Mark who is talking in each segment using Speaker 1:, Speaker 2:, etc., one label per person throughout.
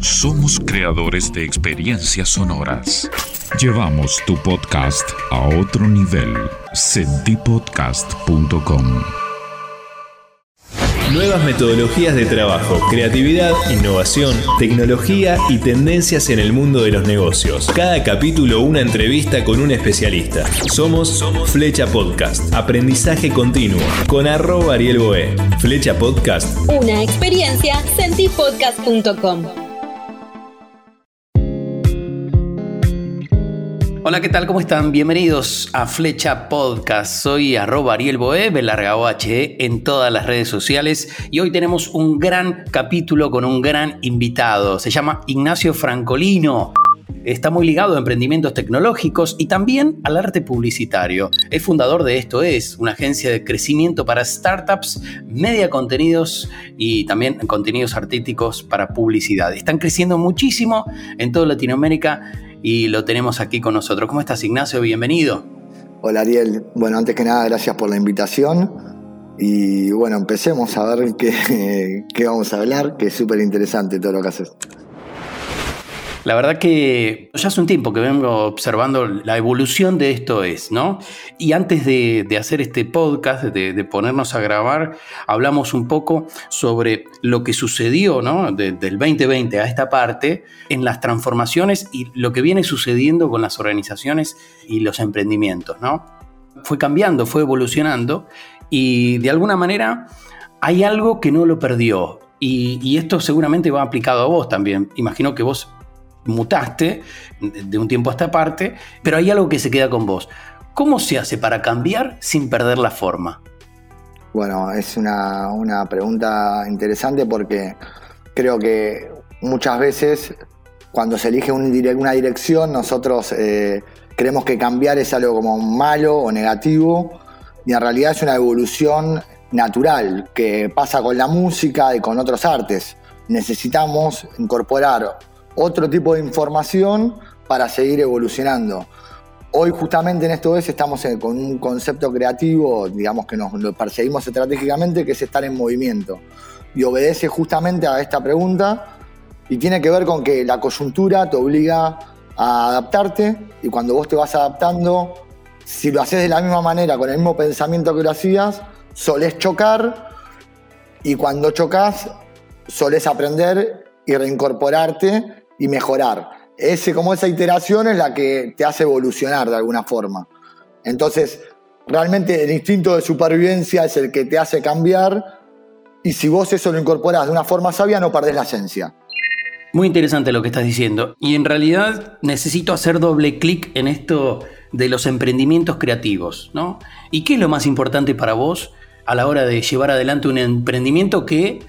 Speaker 1: Somos creadores de experiencias sonoras. Llevamos tu podcast a otro nivel. Sentipodcast.com
Speaker 2: Nuevas metodologías de trabajo, creatividad, innovación, tecnología y tendencias en el mundo de los negocios. Cada capítulo una entrevista con un especialista. Somos Flecha Podcast, aprendizaje continuo, con arroba Ariel Boé. Flecha Podcast.
Speaker 3: Una experiencia, sentipodcast.com.
Speaker 4: Hola, ¿qué tal? ¿Cómo están? Bienvenidos a Flecha Podcast. Soy arroba Ariel Boe, en todas las redes sociales y hoy tenemos un gran capítulo con un gran invitado. Se llama Ignacio Francolino. Está muy ligado a emprendimientos tecnológicos y también al arte publicitario. Es fundador de Esto Es, una agencia de crecimiento para startups, media contenidos y también contenidos artísticos para publicidad. Están creciendo muchísimo en toda Latinoamérica y lo tenemos aquí con nosotros. ¿Cómo estás, Ignacio? Bienvenido.
Speaker 5: Hola, Ariel. Bueno, antes que nada, gracias por la invitación. Y bueno, empecemos a ver qué, qué vamos a hablar, que es súper interesante todo lo que haces.
Speaker 4: La verdad que ya hace un tiempo que vengo observando la evolución de esto es, ¿no? Y antes de, hacer este podcast, de, ponernos a grabar, hablamos un poco sobre lo que sucedió, ¿no? del 2020 a esta parte, en las transformaciones y lo que viene sucediendo con las organizaciones y los emprendimientos, ¿no? Fue cambiando, fue evolucionando y de alguna manera hay algo que no lo perdió. Y, y esto seguramente va aplicado a vos también. Imagino que vos mutaste de un tiempo a esta parte, pero hay algo que se queda con vos. ¿Cómo se hace para cambiar sin perder la forma?
Speaker 5: Bueno, es una, pregunta interesante porque creo que muchas veces cuando se elige una dirección nosotros eh, creemos que cambiar es algo como malo o negativo y en realidad es una evolución natural que pasa con la música y con otros artes. Necesitamos incorporar otro tipo de información para seguir evolucionando. Hoy justamente en esto es estamos con un concepto creativo, digamos que nos lo perseguimos estratégicamente, que es estar en movimiento. Y obedece justamente a esta pregunta y tiene que ver con que la coyuntura te obliga a adaptarte y cuando vos te vas adaptando, si lo haces de la misma manera, con el mismo pensamiento que lo hacías, solés chocar y cuando chocas, solés aprender y reincorporarte y mejorar. Ese, como esa iteración es la que te hace evolucionar de alguna forma. Entonces, realmente el instinto de supervivencia es el que te hace cambiar y si vos eso lo incorporás de una forma sabia no perdés la esencia.
Speaker 4: Muy interesante lo que estás diciendo. Y en realidad necesito hacer doble clic en esto de los emprendimientos creativos, ¿no? ¿Y qué es lo más importante para vos a la hora de llevar adelante un emprendimiento que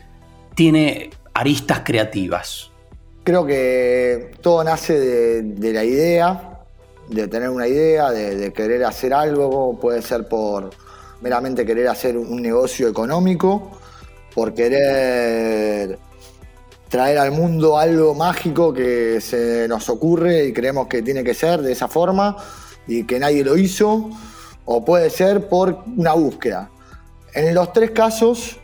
Speaker 4: tiene aristas creativas?
Speaker 5: Creo que todo nace de, la idea, de tener una idea, de, querer hacer algo, puede ser por meramente querer hacer un negocio económico, por querer traer al mundo algo mágico que se nos ocurre y creemos que tiene que ser de esa forma y que nadie lo hizo, o puede ser por una búsqueda. En los tres casos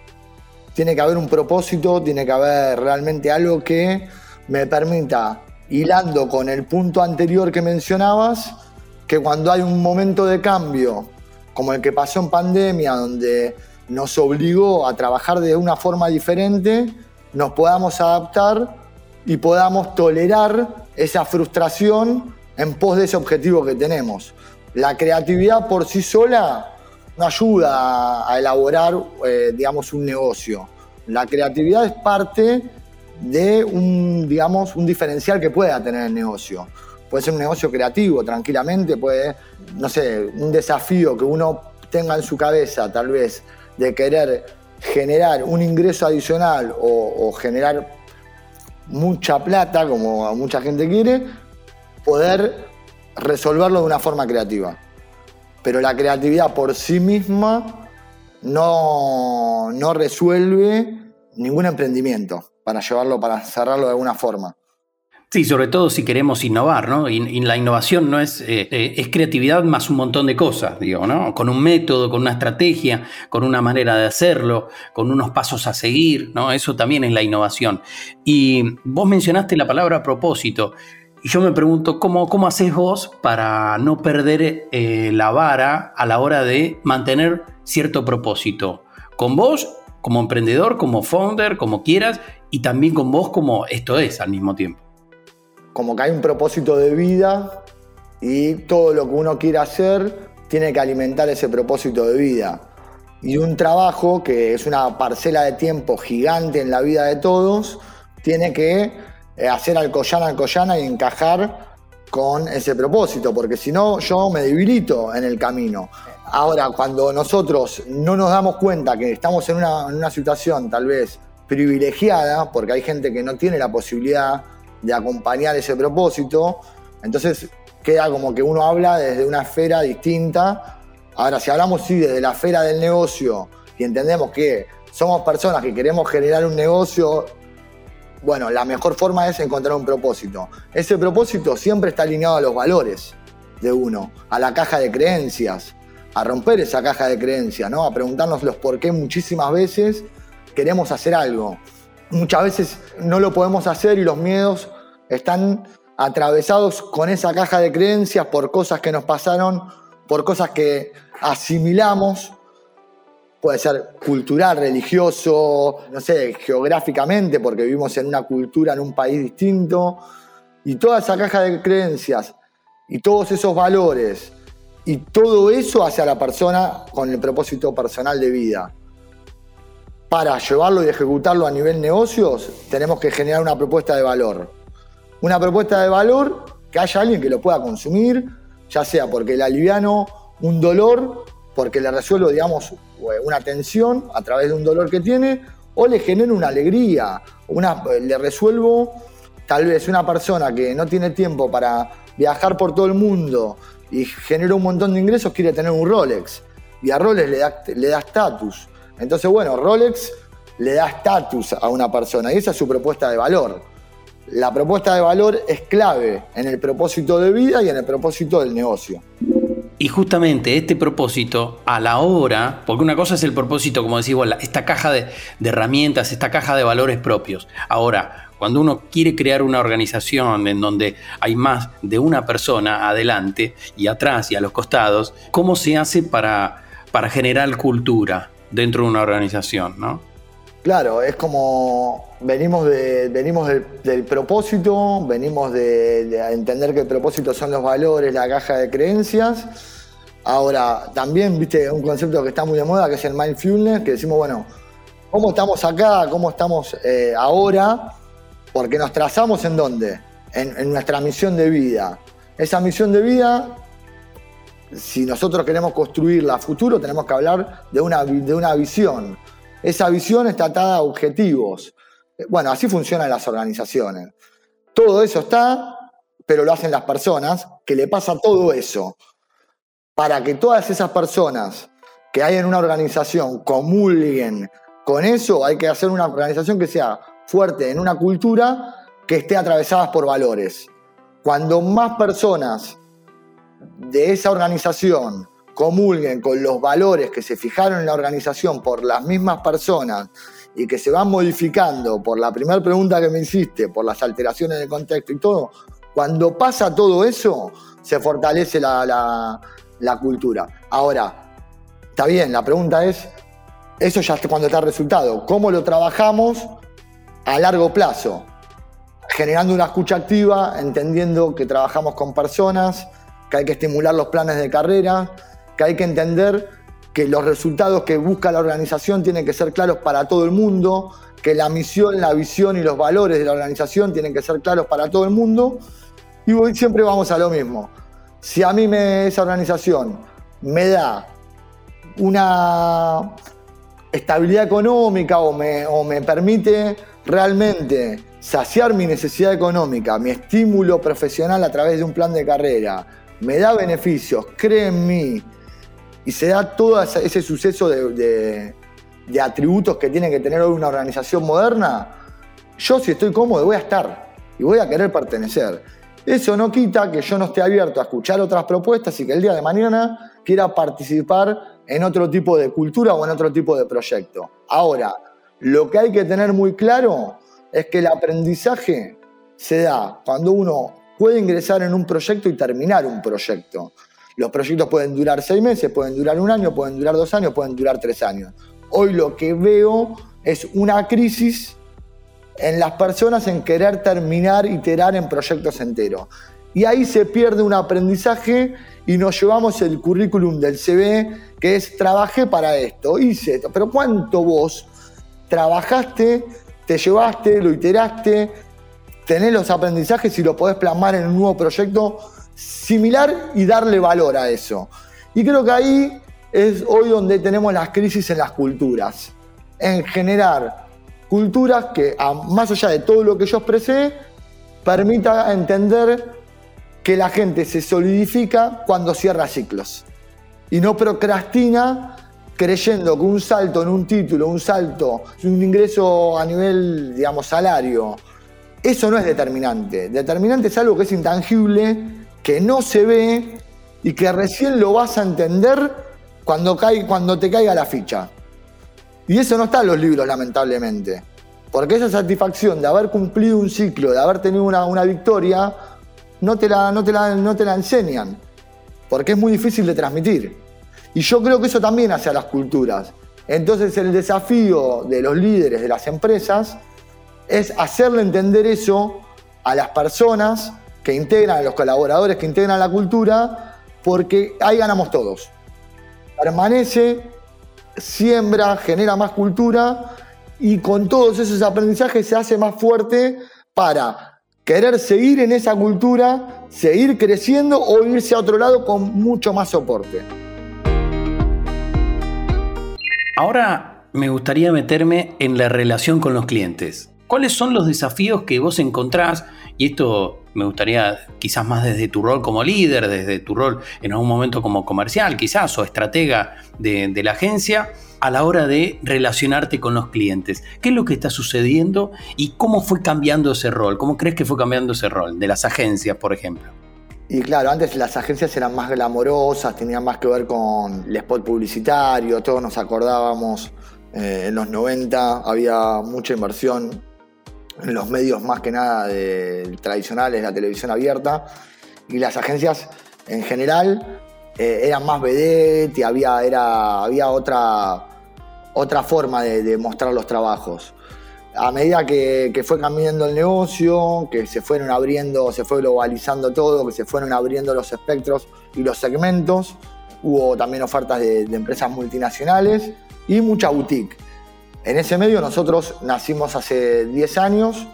Speaker 5: tiene que haber un propósito, tiene que haber realmente algo que me permita, hilando con el punto anterior que mencionabas, que cuando hay un momento de cambio, como el que pasó en pandemia, donde nos obligó a trabajar de una forma diferente, nos podamos adaptar y podamos tolerar esa frustración en pos de ese objetivo que tenemos. La creatividad por sí sola no ayuda a elaborar, eh, digamos, un negocio. La creatividad es parte de un, digamos, un diferencial que pueda tener el negocio. Puede ser un negocio creativo, tranquilamente, puede, no sé, un desafío que uno tenga en su cabeza, tal vez, de querer generar un ingreso adicional o, generar mucha plata, como mucha gente quiere, poder resolverlo de una forma creativa. Pero la creatividad por sí misma no, no resuelve ningún emprendimiento para llevarlo, para cerrarlo de alguna forma.
Speaker 4: Sí, sobre todo si queremos innovar, ¿no? Y, la innovación no es, eh, eh, es creatividad más un montón de cosas, digo, ¿no? Con un método, con una estrategia, con una manera de hacerlo, con unos pasos a seguir, ¿no? Eso también es la innovación. Y vos mencionaste la palabra propósito. Y yo me pregunto, ¿cómo, cómo haces vos para no perder eh, la vara a la hora de mantener cierto propósito? Con vos, como emprendedor, como founder, como quieras, y también con vos como esto es al mismo tiempo
Speaker 5: como que hay un propósito de vida y todo lo que uno quiere hacer tiene que alimentar ese propósito de vida. Y un trabajo, que es una parcela de tiempo gigante en la vida de todos, tiene que hacer alcoyana, alcoyana y encajar con ese propósito, porque si no yo me debilito en el camino. Ahora, cuando nosotros no nos damos cuenta que estamos en una, en una situación tal vez privilegiada, porque hay gente que no tiene la posibilidad de acompañar ese propósito. Entonces queda como que uno habla desde una esfera distinta. Ahora, si hablamos sí desde la esfera del negocio y entendemos que somos personas que queremos generar un negocio, bueno, la mejor forma es encontrar un propósito. Ese propósito siempre está alineado a los valores de uno, a la caja de creencias, a romper esa caja de creencias, ¿no? A preguntarnos los por qué muchísimas veces queremos hacer algo muchas veces no lo podemos hacer y los miedos están atravesados con esa caja de creencias por cosas que nos pasaron, por cosas que asimilamos, puede ser cultural, religioso, no sé, geográficamente, porque vivimos en una cultura, en un país distinto, y toda esa caja de creencias y todos esos valores y todo eso hacia la persona con el propósito personal de vida para llevarlo y ejecutarlo a nivel negocios, tenemos que generar una propuesta de valor. Una propuesta de valor que haya alguien que lo pueda consumir, ya sea porque le aliviano un dolor, porque le resuelvo, digamos, una tensión a través de un dolor que tiene, o le genero una alegría, una, le resuelvo tal vez una persona que no tiene tiempo para viajar por todo el mundo y genera un montón de ingresos, quiere tener un Rolex. Y a Rolex le da estatus. Entonces, bueno, Rolex le da estatus a una persona y esa es su propuesta de valor. La propuesta de valor es clave en el propósito de vida y en el propósito del negocio.
Speaker 4: Y justamente este propósito, a la hora, porque una cosa es el propósito, como decís vos, esta caja de, de, herramientas, esta caja de valores propios. Ahora, cuando uno quiere crear una organización en donde hay más de una persona adelante y atrás y a los costados, ¿cómo se hace para, para generar cultura? dentro de una organización, ¿no?
Speaker 5: Claro, es como venimos, de, venimos del, propósito, venimos de, entender que el propósito son los valores, la caja de creencias. Ahora, también, viste, un concepto que está muy de moda, que es el mindfulness, que decimos, bueno, ¿cómo estamos acá? ¿Cómo estamos eh, ahora? Porque nos trazamos en dónde? En, en nuestra misión de vida. Esa misión de vida si nosotros queremos construirla a futuro, tenemos que hablar de una, de una visión. Esa visión está atada a objetivos. Bueno, así funcionan las organizaciones. Todo eso está, pero lo hacen las personas, que le pasa todo eso. Para que todas esas personas que hay en una organización comulguen con eso, hay que hacer una organización que sea fuerte en una cultura que esté atravesada por valores. Cuando más personas de esa organización comulguen con los valores que se fijaron en la organización por las mismas personas y que se van modificando por la primera pregunta que me hiciste, por las alteraciones de contexto y todo, cuando pasa todo eso, se fortalece la, cultura. Ahora, está bien, la pregunta es, eso ya cuando está el resultado, ¿cómo lo trabajamos a largo plazo? Generando una escucha activa, entendiendo que trabajamos con personas, que hay que estimular los planes de carrera, que hay que entender que los resultados que busca la organización tienen que ser claros para todo el mundo, que la misión, la visión y los valores de la organización tienen que ser claros para todo el mundo. Y siempre vamos a lo mismo. Si a mí me, esa organización me da una estabilidad económica o me, o me permite realmente saciar mi necesidad económica, mi estímulo profesional a través de un plan de carrera, me da beneficios, cree en mí, y se da todo ese suceso de, atributos que tiene que tener hoy una organización moderna, yo si estoy cómodo voy a estar. y voy a querer pertenecer. Eso no quita que yo no esté abierto a escuchar otras propuestas y que el día de mañana quiera participar en otro tipo de cultura o en otro tipo de proyecto. Ahora, lo que hay que tener muy claro es que el aprendizaje se da cuando uno puede ingresar en un proyecto y terminar un proyecto. Los proyectos pueden durar seis meses, pueden durar un año, pueden durar dos años, pueden durar tres años. Hoy lo que veo es una crisis en las personas en querer terminar, iterar en proyectos enteros. Y ahí se pierde un aprendizaje y nos llevamos el currículum del CV, que es trabajé para esto, hice esto. Pero ¿cuánto vos trabajaste, te llevaste, lo iteraste, tenés los aprendizajes y lo podés plasmar en un nuevo proyecto similar y darle valor a eso? Y creo que ahí es hoy donde tenemos las crisis en las culturas, en generar culturas que, más allá de todo lo que yo expresé, permita entender que la gente se solidifica cuando cierra ciclos y no procrastina creyendo que un salto en un título, un salto, un ingreso a nivel, digamos, salario, eso no es determinante. Determinante es algo que es intangible, que no se ve y que recién lo vas a entender cuando, cae, cuando te caiga la ficha. Y eso no está en los libros, lamentablemente. Porque esa satisfacción de haber cumplido un ciclo, de haber tenido una, victoria, no te, la, no, te la, no te la enseñan. Porque es muy difícil de transmitir. Y yo creo que eso también hace a las culturas. Entonces el desafío de los líderes de las empresas es hacerle entender eso a las personas que integran, los colaboradores que integran la cultura, porque ahí ganamos todos. Permanece siembra, genera más cultura y con todos esos aprendizajes se hace más fuerte para querer seguir en esa cultura, seguir creciendo o irse a otro lado con mucho más soporte.
Speaker 4: Ahora me gustaría meterme en la relación con los clientes. ¿Cuáles son los desafíos que vos encontrás? Y esto me gustaría quizás más desde tu rol como líder, desde tu rol en algún momento como comercial quizás o estratega de, la agencia, a la hora de relacionarte con los clientes. ¿Qué es lo que está sucediendo y cómo fue cambiando ese rol? ¿Cómo crees que fue cambiando ese rol de las agencias, por ejemplo?
Speaker 5: Y claro, antes las agencias eran más glamorosas, tenían más que ver con el spot publicitario, todos nos acordábamos, eh, en los 90 había mucha inversión en los medios más que nada de, tradicionales, la televisión abierta, y las agencias en general eh, eran más vedette y había, era, había otra, otra forma de, mostrar los trabajos. A medida que, fue cambiando el negocio, que se fueron abriendo, se fue globalizando todo, que se fueron abriendo los espectros y los segmentos, hubo también ofertas de empresas multinacionales y mucha boutique. En ese medio nosotros nacimos hace 10 años,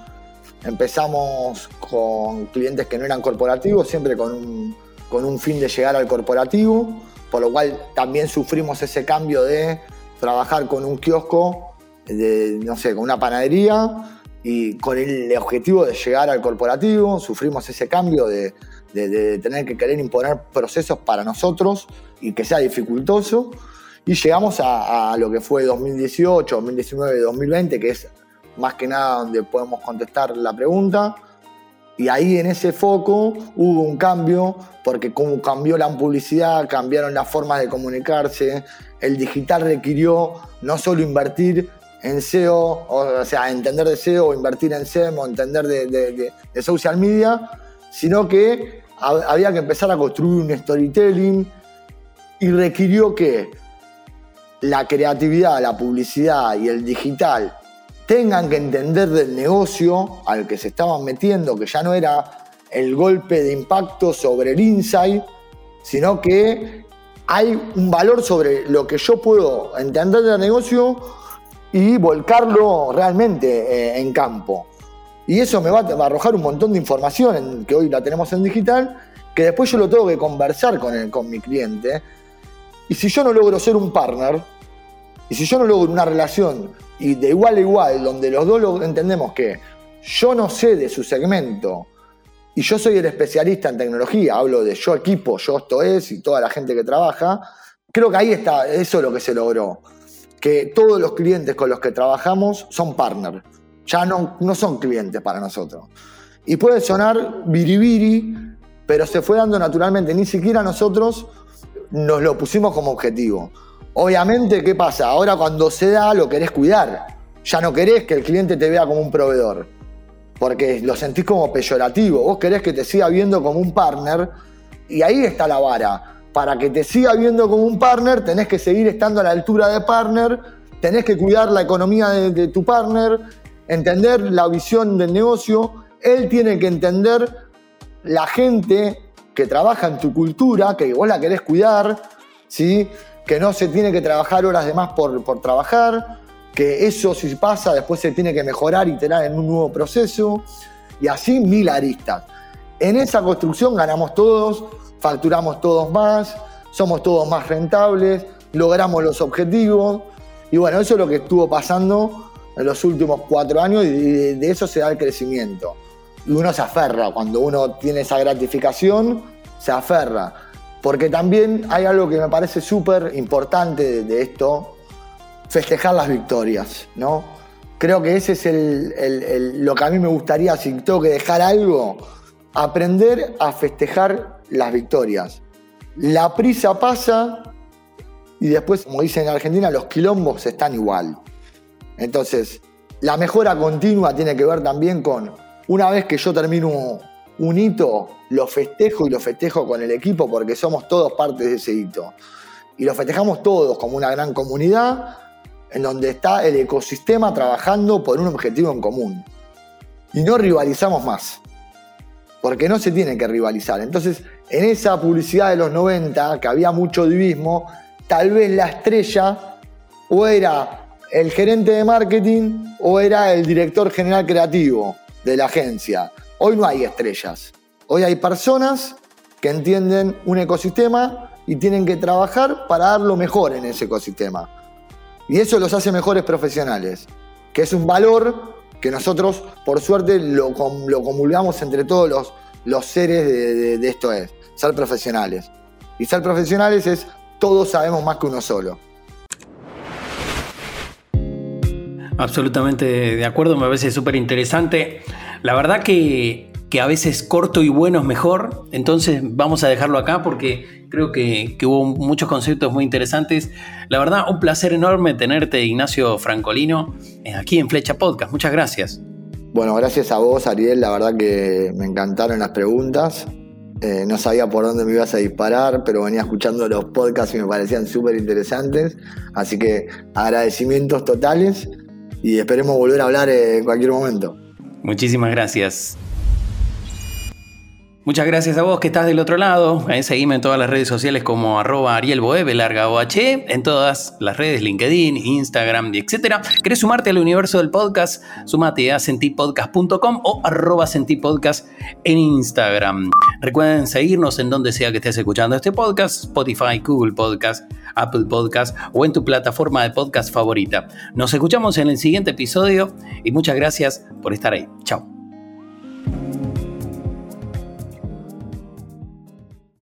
Speaker 5: empezamos con clientes que no eran corporativos, siempre con un, con un fin de llegar al corporativo, por lo cual también sufrimos ese cambio de trabajar con un kiosco, de, no sé, con una panadería y con el objetivo de llegar al corporativo, sufrimos ese cambio de, de tener que querer imponer procesos para nosotros y que sea dificultoso. Y llegamos a, lo que fue 2018, 2019, 2020, que es más que nada donde podemos contestar la pregunta. Y ahí en ese foco hubo un cambio, porque como cambió la publicidad, cambiaron las formas de comunicarse, el digital requirió no solo invertir en SEO, o sea, entender de SEO, invertir en SEM, o entender de, de social media, sino que había que empezar a construir un storytelling y requirió que la creatividad, la publicidad y el digital tengan que entender del negocio al que se estaban metiendo, que ya no era el golpe de impacto sobre el insight, sino que hay un valor sobre lo que yo puedo entender del negocio y volcarlo realmente eh, en campo. Y eso me va a arrojar un montón de información que hoy la tenemos en digital, que después yo lo tengo que conversar con, con mi cliente. Y si yo no logro ser un partner, y si yo no logro una relación y de igual a igual, donde los dos entendemos que yo no sé de su segmento y yo soy el especialista en tecnología, hablo de yo equipo, yo esto es y toda la gente que trabaja, creo que ahí está, eso es lo que se logró. Que todos los clientes con los que trabajamos son partners, ya no, no son clientes para nosotros. Y puede sonar biribiri, pero se fue dando naturalmente. Ni siquiera nosotros nos lo pusimos como objetivo. Obviamente, ¿qué pasa? Ahora cuando se da, lo querés cuidar. Ya no querés que el cliente te vea como un proveedor, porque lo sentís como peyorativo. Vos querés que te siga viendo como un partner, y ahí está la vara. Para que te siga viendo como un partner, tenés que seguir estando a la altura de partner, tenés que cuidar la economía de, de tu partner, entender la visión del negocio. Él tiene que entender la gente que trabaja en tu cultura, que vos la querés cuidar, ¿sí? Que no se tiene que trabajar horas de más por, por trabajar, que eso si pasa después se tiene que mejorar y tener en un nuevo proceso, y así mil aristas. En esa construcción ganamos todos, facturamos todos más, somos todos más rentables, logramos los objetivos, y bueno, eso es lo que estuvo pasando en los últimos cuatro años y de eso se da el crecimiento y uno se aferra. Cuando uno tiene esa gratificación, se aferra. Porque también hay algo que me parece súper importante de, esto, festejar las victorias, ¿no? Creo que ese es lo que a mí me gustaría, si tengo que dejar algo, aprender a festejar las victorias. La prisa pasa y después, como dicen en Argentina, los quilombos están igual. Entonces, la mejora continua tiene que ver también con una vez que yo termino un hito, lo festejo y lo festejo con el equipo porque somos todos parte de ese hito. Y lo festejamos todos como una gran comunidad en donde está el ecosistema trabajando por un objetivo en común. Y no rivalizamos más, porque no se tiene que rivalizar. Entonces, en esa publicidad de los 90, que había mucho divismo, tal vez la estrella o era el gerente de marketing o era el director general creativo de la agencia. Hoy no hay estrellas. Hoy hay personas que entienden un ecosistema y tienen que trabajar para dar lo mejor en ese ecosistema. Y eso los hace mejores profesionales, que es un valor que nosotros, por suerte, lo, comulgamos entre todos los, los seres de, de esto es, ser profesionales. Y ser profesionales es todos sabemos más que uno solo.
Speaker 4: Absolutamente de acuerdo, me parece súper interesante. La verdad que, a veces corto y bueno es mejor, entonces vamos a dejarlo acá porque creo que, hubo muchos conceptos muy interesantes. La verdad, un placer enorme tenerte, Ignacio Francolino, eh, aquí en Flecha Podcast. Muchas gracias.
Speaker 5: Bueno, gracias a vos, Ariel. La verdad que me encantaron las preguntas. Eh, no sabía por dónde me ibas a disparar, pero venía escuchando los podcasts y me parecían súper interesantes. Así que agradecimientos totales y esperemos volver a hablar en cualquier momento.
Speaker 4: Muchísimas gracias. Muchas gracias a vos que estás del otro lado. Eh, seguime en todas las redes sociales como arroba arielboeb, larga OH, en todas las redes, LinkedIn, Instagram, etc. ¿Querés sumarte al universo del podcast? Sumate a sentipodcast.com o arroba sentipodcast en Instagram. Recuerden seguirnos en donde sea que estés escuchando este podcast, Spotify, Google Podcast, Apple Podcast o en tu plataforma de podcast favorita. Nos escuchamos en el siguiente episodio y muchas gracias por estar ahí. Chao.